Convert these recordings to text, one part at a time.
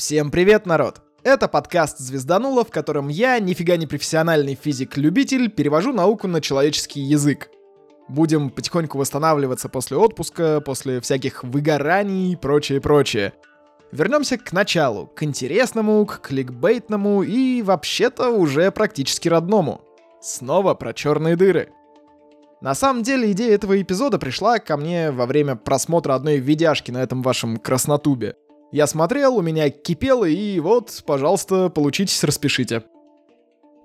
Всем привет, народ! Это подкаст «Звездануло», в котором я, нифига не профессиональный физик-любитель, перевожу науку на человеческий язык. Будем потихоньку восстанавливаться после отпуска, после всяких выгораний и прочее-прочее. Вернемся к началу, к интересному, к кликбейтному и вообще-то уже практически родному. Снова про черные дыры. На самом деле идея этого эпизода пришла ко мне во время просмотра одной видяшки на этом вашем краснотубе. Я смотрел, у меня кипело, и вот, пожалуйста, получитесь, распишите.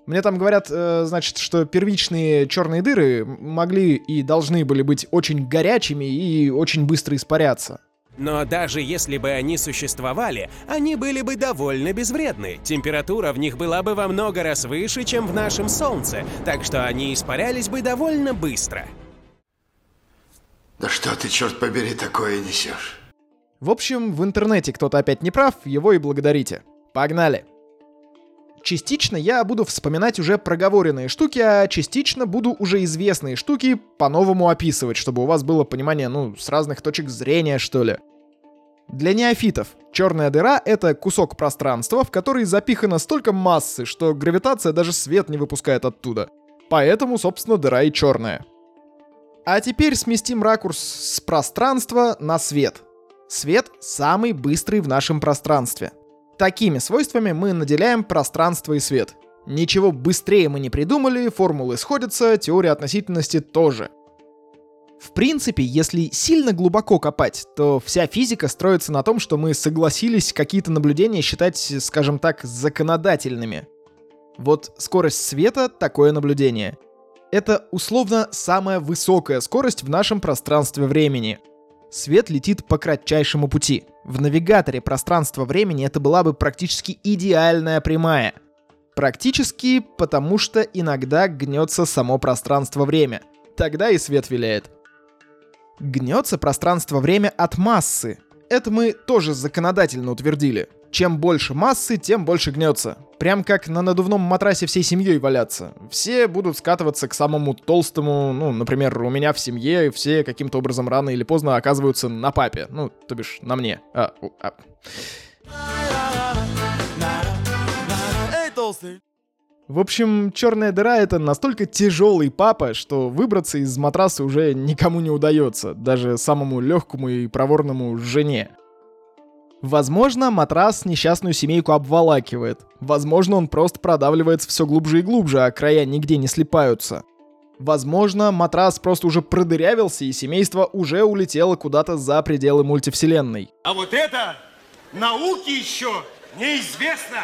Мне там говорят, э, значит, что первичные черные дыры могли и должны были быть очень горячими и очень быстро испаряться. Но даже если бы они существовали, они были бы довольно безвредны. Температура в них была бы во много раз выше, чем в нашем Солнце, так что они испарялись бы довольно быстро. Да что ты, черт побери, такое несешь? В общем, в интернете кто-то опять не прав, его и благодарите. Погнали! Частично я буду вспоминать уже проговоренные штуки, а частично буду уже известные штуки по-новому описывать, чтобы у вас было понимание, ну, с разных точек зрения, что ли. Для неофитов черная дыра — это кусок пространства, в который запихано столько массы, что гравитация даже свет не выпускает оттуда. Поэтому, собственно, дыра и черная. А теперь сместим ракурс с пространства на свет. Свет самый быстрый в нашем пространстве. Такими свойствами мы наделяем пространство и свет. Ничего быстрее мы не придумали, формулы сходятся, теория относительности тоже. В принципе, если сильно глубоко копать, то вся физика строится на том, что мы согласились какие-то наблюдения считать, скажем так, законодательными. Вот скорость света — такое наблюдение. Это условно самая высокая скорость в нашем пространстве времени — Свет летит по кратчайшему пути. В навигаторе пространства-времени это была бы практически идеальная прямая. Практически, потому что иногда гнется само пространство-время. Тогда и свет виляет. Гнется пространство-время от массы. Это мы тоже законодательно утвердили. Чем больше массы, тем больше гнется. Прям как на надувном матрасе всей семьей валяться. Все будут скатываться к самому толстому, ну, например, у меня в семье все каким-то образом рано или поздно оказываются на папе. Ну, то бишь, на мне. А, а. Эй, толстый! В общем, черная дыра это настолько тяжелый папа, что выбраться из матраса уже никому не удается, даже самому легкому и проворному жене. Возможно, матрас несчастную семейку обволакивает. Возможно, он просто продавливается все глубже и глубже, а края нигде не слипаются. Возможно, матрас просто уже продырявился, и семейство уже улетело куда-то за пределы мультивселенной. А вот это науке еще неизвестно.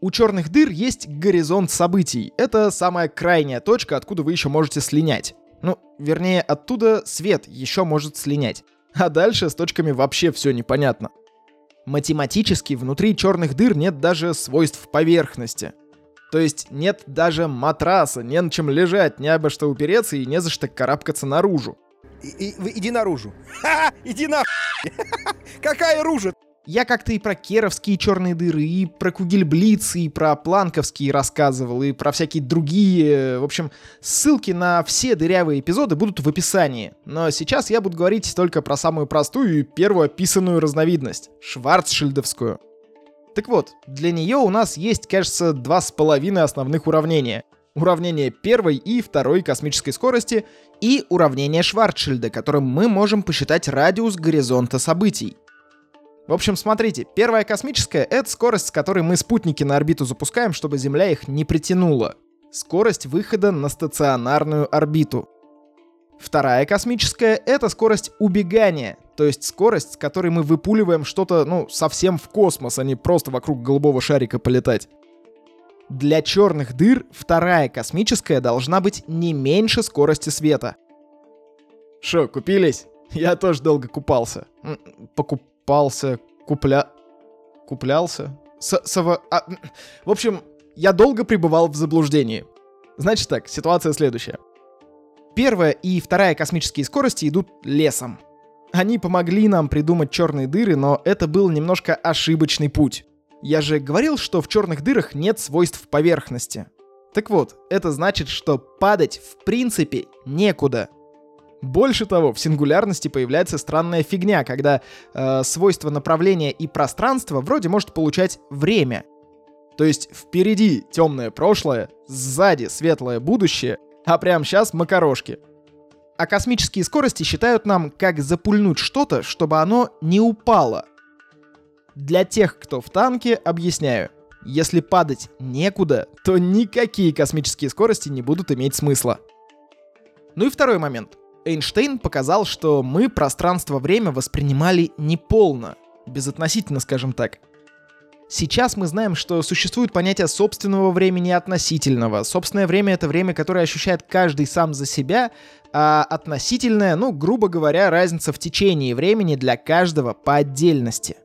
У черных дыр есть горизонт событий. Это самая крайняя точка, откуда вы еще можете слинять. Ну, вернее, оттуда свет еще может слинять. А дальше с точками вообще все непонятно. Математически внутри черных дыр нет даже свойств поверхности. То есть нет даже матраса, не на чем лежать, не обо что упереться и не за что карабкаться наружу. И, и, иди наружу. Ха-ха, иди на Какая ружа? Я как-то и про керовские черные дыры, и про кугельблицы, и про планковские рассказывал, и про всякие другие. В общем, ссылки на все дырявые эпизоды будут в описании. Но сейчас я буду говорить только про самую простую и первую описанную разновидность — шварцшильдовскую. Так вот, для нее у нас есть, кажется, два с половиной основных уравнения. Уравнение первой и второй космической скорости и уравнение Шварцшильда, которым мы можем посчитать радиус горизонта событий. В общем, смотрите, первая космическая — это скорость, с которой мы спутники на орбиту запускаем, чтобы Земля их не притянула. Скорость выхода на стационарную орбиту. Вторая космическая — это скорость убегания, то есть скорость, с которой мы выпуливаем что-то, ну, совсем в космос, а не просто вокруг голубого шарика полетать. Для черных дыр вторая космическая должна быть не меньше скорости света. Шо, купились? Я тоже долго купался. Покуп покупался, купля... Куплялся? С сова... а... В общем, я долго пребывал в заблуждении. Значит так, ситуация следующая. Первая и вторая космические скорости идут лесом. Они помогли нам придумать черные дыры, но это был немножко ошибочный путь. Я же говорил, что в черных дырах нет свойств поверхности. Так вот, это значит, что падать в принципе некуда. Больше того, в сингулярности появляется странная фигня, когда э, свойство направления и пространства вроде может получать время. То есть впереди темное прошлое, сзади светлое будущее, а прямо сейчас макарошки. А космические скорости считают нам, как запульнуть что-то, чтобы оно не упало. Для тех, кто в танке, объясняю. Если падать некуда, то никакие космические скорости не будут иметь смысла. Ну и второй момент. Эйнштейн показал, что мы пространство-время воспринимали неполно, безотносительно, скажем так. Сейчас мы знаем, что существует понятие собственного времени и относительного. Собственное время — это время, которое ощущает каждый сам за себя, а относительное, ну, грубо говоря, разница в течении времени для каждого по отдельности.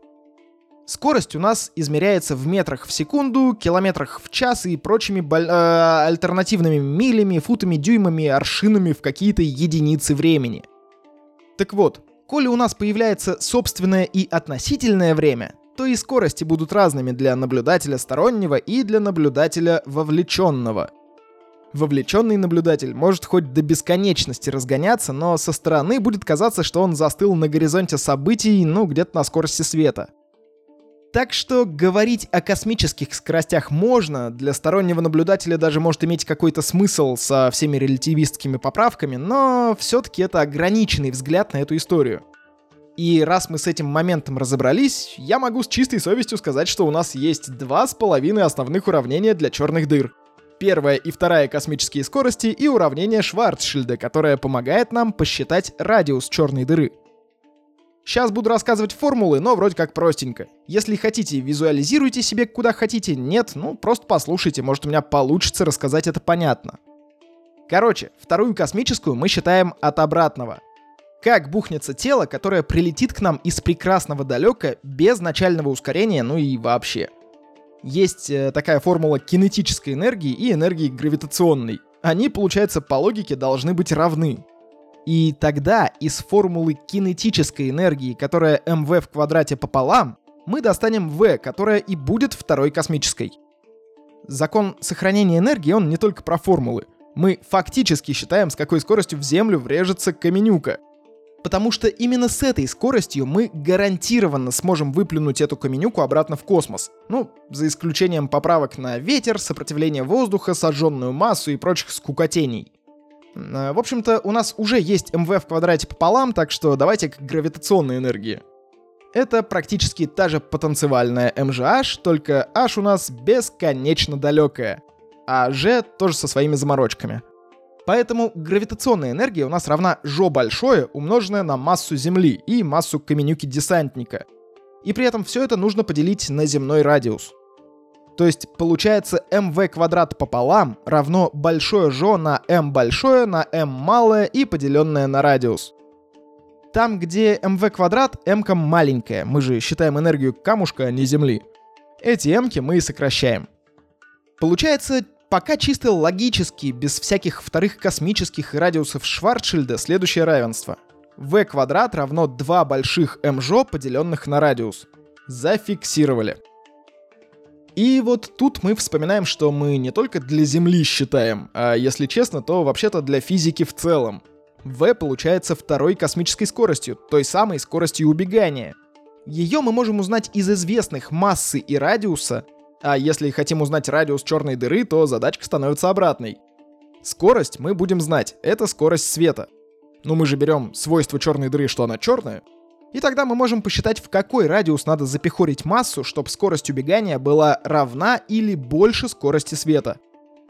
Скорость у нас измеряется в метрах в секунду, километрах в час и прочими э, альтернативными милями, футами, дюймами, аршинами в какие-то единицы времени. Так вот, коли у нас появляется собственное и относительное время, то и скорости будут разными для наблюдателя стороннего и для наблюдателя вовлеченного. Вовлеченный наблюдатель может хоть до бесконечности разгоняться, но со стороны будет казаться, что он застыл на горизонте событий, ну, где-то на скорости света. Так что говорить о космических скоростях можно, для стороннего наблюдателя даже может иметь какой-то смысл со всеми релятивистскими поправками, но все-таки это ограниченный взгляд на эту историю. И раз мы с этим моментом разобрались, я могу с чистой совестью сказать, что у нас есть два с половиной основных уравнения для черных дыр. Первая и вторая космические скорости и уравнение Шварцшильда, которое помогает нам посчитать радиус черной дыры. Сейчас буду рассказывать формулы, но вроде как простенько. Если хотите, визуализируйте себе куда хотите, нет, ну просто послушайте, может у меня получится рассказать это понятно. Короче, вторую космическую мы считаем от обратного. Как бухнется тело, которое прилетит к нам из прекрасного далека без начального ускорения, ну и вообще. Есть э, такая формула кинетической энергии и энергии гравитационной. Они, получается, по логике должны быть равны. И тогда из формулы кинетической энергии, которая mv в квадрате пополам, мы достанем v, которая и будет второй космической. Закон сохранения энергии, он не только про формулы. Мы фактически считаем, с какой скоростью в Землю врежется каменюка. Потому что именно с этой скоростью мы гарантированно сможем выплюнуть эту каменюку обратно в космос. Ну, за исключением поправок на ветер, сопротивление воздуха, сожженную массу и прочих скукотений. Э, в общем-то, у нас уже есть mv в квадрате пополам, так что давайте к гравитационной энергии. Это практически та же потенциальная mgh, только h у нас бесконечно далекая, а g тоже со своими заморочками. Поэтому гравитационная энергия у нас равна жо большое, умноженное на массу Земли и массу каменюки-десантника. И при этом все это нужно поделить на земной радиус. То есть получается mv квадрат пополам равно большое жо на m большое на m малое и поделенное на радиус. Там, где mv квадрат, m маленькая. Мы же считаем энергию камушка, а не Земли. Эти m мы и сокращаем. Получается, пока чисто логически, без всяких вторых космических радиусов Шварцшильда, следующее равенство. v квадрат равно 2 больших m жо, поделенных на радиус. Зафиксировали. И вот тут мы вспоминаем, что мы не только для Земли считаем, а если честно, то вообще-то для физики в целом. V получается второй космической скоростью, той самой скоростью убегания. Ее мы можем узнать из известных массы и радиуса, а если хотим узнать радиус черной дыры, то задачка становится обратной. Скорость мы будем знать, это скорость света. Но мы же берем свойство черной дыры, что она черная, и тогда мы можем посчитать, в какой радиус надо запихорить массу, чтобы скорость убегания была равна или больше скорости света.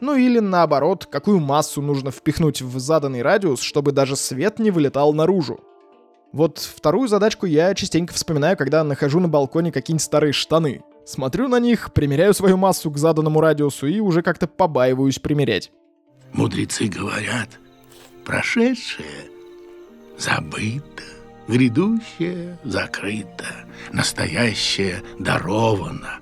Ну или наоборот, какую массу нужно впихнуть в заданный радиус, чтобы даже свет не вылетал наружу. Вот вторую задачку я частенько вспоминаю, когда нахожу на балконе какие-нибудь старые штаны. Смотрю на них, примеряю свою массу к заданному радиусу и уже как-то побаиваюсь примерять. Мудрецы говорят, прошедшее забыто. Грядущее закрыто, настоящее даровано.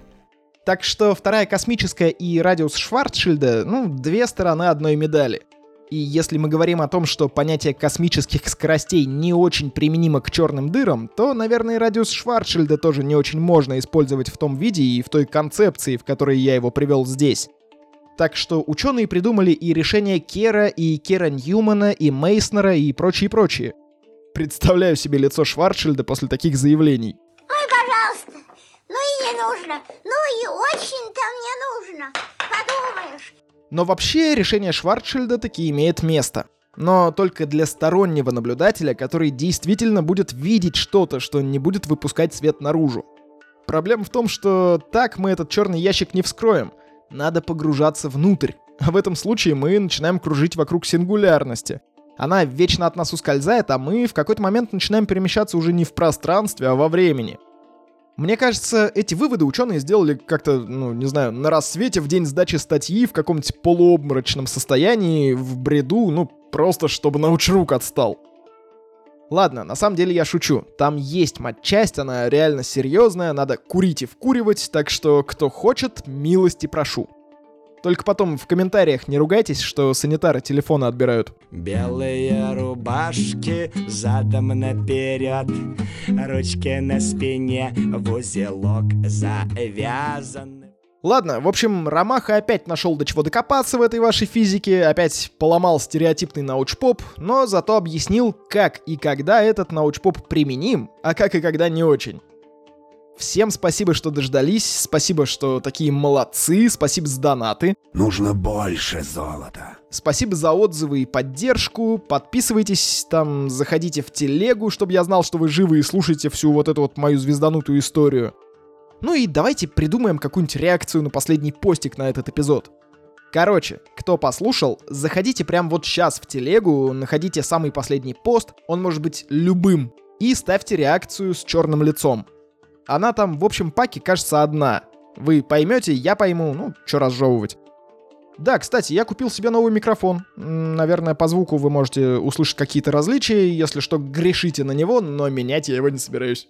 Так что вторая космическая и радиус Шварцшильда, ну, две стороны одной медали. И если мы говорим о том, что понятие космических скоростей не очень применимо к черным дырам, то, наверное, радиус Шварцшильда тоже не очень можно использовать в том виде и в той концепции, в которой я его привел здесь. Так что ученые придумали и решения Кера, и Кера Ньюмана, и Мейснера, и прочие-прочие. Представляю себе лицо Шварцшильда после таких заявлений. Ой, пожалуйста. Ну и не нужно. Ну и очень-то мне нужно. Подумаешь. Но вообще решение Шварцшильда таки имеет место. Но только для стороннего наблюдателя, который действительно будет видеть что-то, что не будет выпускать свет наружу. Проблема в том, что так мы этот черный ящик не вскроем. Надо погружаться внутрь. А в этом случае мы начинаем кружить вокруг сингулярности. Она вечно от нас ускользает, а мы в какой-то момент начинаем перемещаться уже не в пространстве, а во времени. Мне кажется, эти выводы ученые сделали как-то, ну, не знаю, на рассвете в день сдачи статьи в каком-нибудь полуобморочном состоянии, в бреду, ну, просто чтобы научрук отстал. Ладно, на самом деле я шучу. Там есть матчасть, она реально серьезная, надо курить и вкуривать, так что кто хочет, милости прошу. Только потом в комментариях не ругайтесь, что санитары телефоны отбирают. Белые рубашки задом наперед, ручки на спине в узелок завязаны. Ладно, в общем, Ромаха опять нашел до чего докопаться в этой вашей физике, опять поломал стереотипный научпоп, но зато объяснил, как и когда этот научпоп применим, а как и когда не очень. Всем спасибо, что дождались, спасибо, что такие молодцы, спасибо за донаты. Нужно больше золота. Спасибо за отзывы и поддержку. Подписывайтесь, там, заходите в телегу, чтобы я знал, что вы живы и слушаете всю вот эту вот мою звезданутую историю. Ну и давайте придумаем какую-нибудь реакцию на последний постик на этот эпизод. Короче, кто послушал, заходите прямо вот сейчас в телегу, находите самый последний пост, он может быть любым, и ставьте реакцию с черным лицом. Она там в общем паке кажется одна. Вы поймете, я пойму, ну, что разжевывать. Да, кстати, я купил себе новый микрофон. Наверное, по звуку вы можете услышать какие-то различия, если что, грешите на него, но менять я его не собираюсь.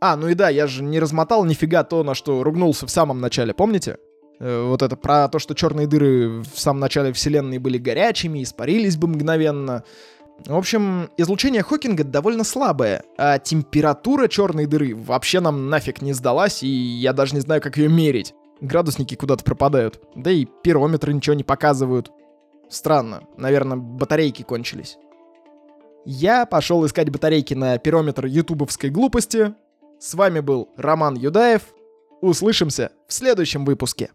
А, ну и да, я же не размотал нифига то, на что ругнулся в самом начале, помните? Э, вот это про то, что черные дыры в самом начале вселенной были горячими, испарились бы мгновенно. В общем, излучение Хокинга довольно слабое, а температура черной дыры вообще нам нафиг не сдалась, и я даже не знаю, как ее мерить. Градусники куда-то пропадают, да и пирометры ничего не показывают. Странно, наверное, батарейки кончились. Я пошел искать батарейки на пирометр ютубовской глупости. С вами был Роман Юдаев. Услышимся в следующем выпуске.